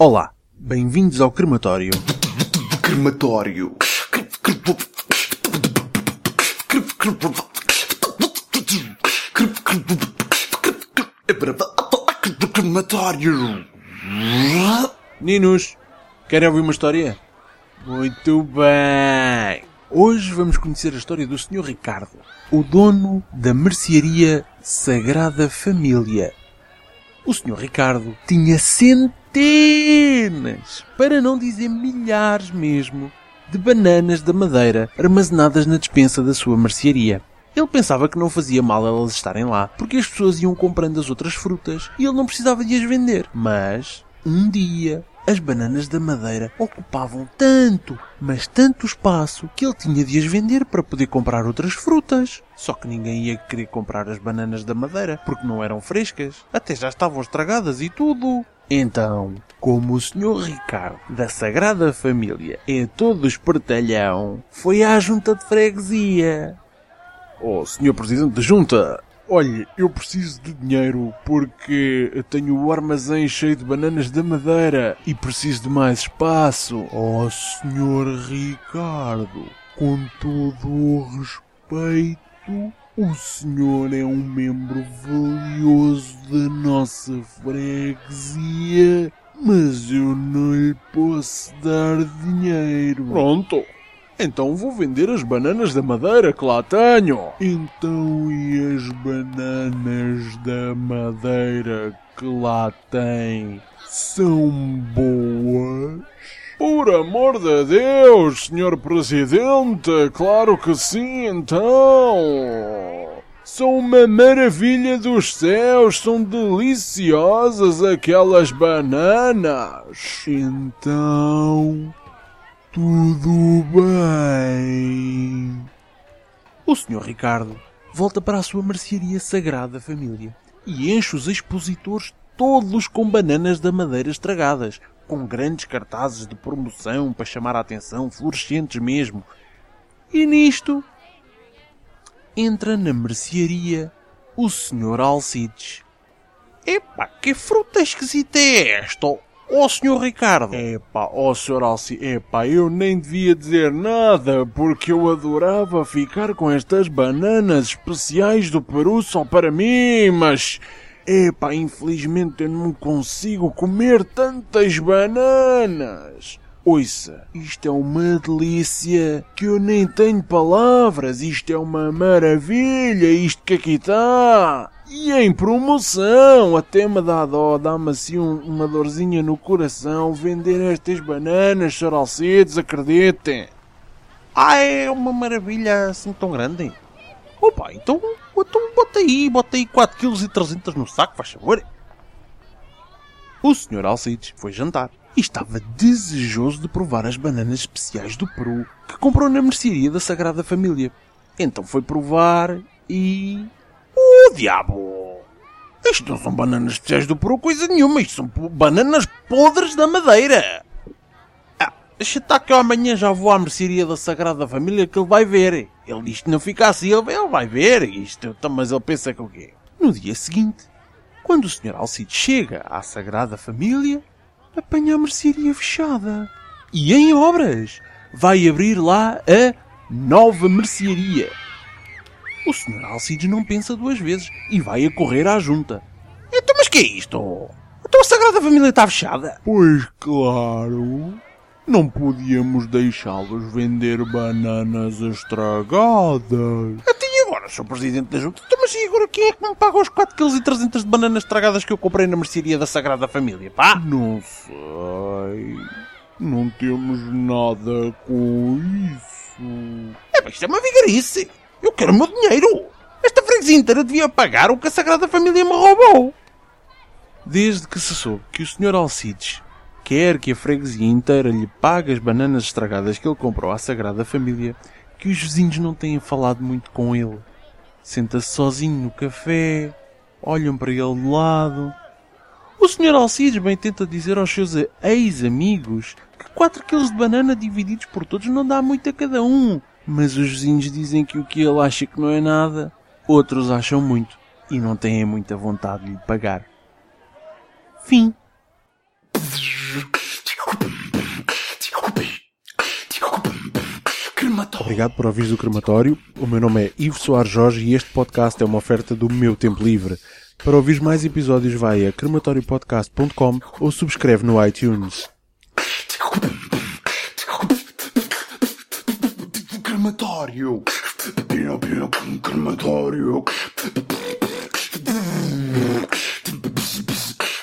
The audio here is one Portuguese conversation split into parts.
Olá, bem-vindos ao crematório. Crematório. Crematório. Ninos, querem ouvir uma história? Muito bem! Hoje vamos conhecer a história do Sr. Ricardo, o dono da mercearia Sagrada Família. O Sr. Ricardo tinha centenas, para não dizer milhares mesmo, de bananas da madeira armazenadas na despensa da sua mercearia. Ele pensava que não fazia mal elas estarem lá, porque as pessoas iam comprando as outras frutas e ele não precisava de as vender. Mas, um dia, as bananas da madeira ocupavam tanto, mas tanto espaço, que ele tinha de as vender para poder comprar outras frutas. Só que ninguém ia querer comprar as bananas da madeira, porque não eram frescas. Até já estavam estragadas e tudo. Então, como o Sr. Ricardo, da Sagrada Família, é todo espertalhão, foi à junta de freguesia. Oh, Sr. Presidente da Junta, olhe, eu preciso de dinheiro porque tenho o armazém cheio de bananas da madeira e preciso de mais espaço. Oh, Sr. Ricardo, com todo o respeito, o senhor é um membro valioso da nossa freguesia, mas eu não lhe posso dar dinheiro. Pronto. Então vou vender as bananas da madeira que lá tenho. Então e as bananas da madeira que lá tem são boas? Por amor de Deus, senhor presidente, claro que sim, então. São uma maravilha dos céus, são deliciosas aquelas bananas. Então, tudo bem. O Sr. Ricardo volta para a sua mercearia Sagrada Família e enche os expositores todos com bananas da madeira estragadas, com grandes cartazes de promoção para chamar a atenção, fluorescentes mesmo. E nisto entra na mercearia o Sr. Alcides. Epá, que fruta esquisita é esta? Ó oh, senhor Ricardo! Epá, ó oh, senhor Alci, epá, eu nem devia dizer nada, porque eu adorava ficar com estas bananas especiais do Peru só para mim, mas... Epá, infelizmente eu não consigo comer tantas bananas. Ouça, isto é uma delícia que eu nem tenho palavras. Isto é uma maravilha, isto que aqui está. E em promoção, até me dá dó, dá-me assim um, uma dorzinha no coração vender estas bananas, Alcides, acreditem. Ah, é uma maravilha assim tão grande. Opa, então, então bota aí, bota aí 4 kg e 300 no saco, faz favor. O Sr. Alcides foi jantar e estava desejoso de provar as bananas especiais do Peru que comprou na mercearia da Sagrada Família. Então foi provar e... Oh, diabo! Isto não são bananas especiais do Peru, coisa nenhuma. Isto são bananas podres da madeira. Ah, deixa que eu amanhã já vou à mercearia da Sagrada Família que ele vai ver. Ele diz que não fica assim, ele, ele vai ver isto. Então, mas ele pensa que o quê? No dia seguinte, quando o Sr. Alcide chega à Sagrada Família, apanha a mercearia fechada. E em obras vai abrir lá a nova mercearia. O Sr. Alcides não pensa duas vezes e vai a correr à junta. Então, mas que é isto? Então a Sagrada Família está fechada? Pois claro. Não podíamos deixá-los vender bananas estragadas. Sr. Presidente da Junta? Então, mas e agora quem é que me paga os 4 kg e 300 de bananas estragadas que eu comprei na mercearia da Sagrada Família, pá? Não sei. Não temos nada com isso. É, mas isto é uma vigarice. Eu quero o meu dinheiro. Esta freguesia inteira devia pagar o que a Sagrada Família me roubou. Desde que se soube que o Sr. Alcides quer que a freguesia inteira lhe pague as bananas estragadas que ele comprou à Sagrada Família, que os vizinhos não têm falado muito com ele. Senta-se sozinho no café, olham para ele de lado. O Sr. Alcides bem tenta dizer aos seus ex-amigos que 4 kg de banana divididos por todos não dá muito a cada um. Mas os vizinhos dizem que o que ele acha que não é nada, outros acham muito e não têm muita vontade de lhe pagar. Fim. Obrigado por ouvires o Crematório. O meu nome é Ivo Soares Jorge e este podcast é uma oferta do meu tempo livre. Para ouvir mais episódios vai a crematoriopodcast.com ou subscreve no iTunes. Crematório. Crematório.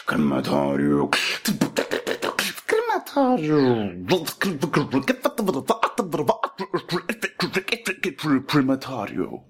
Crematório. Crematório. Crematório.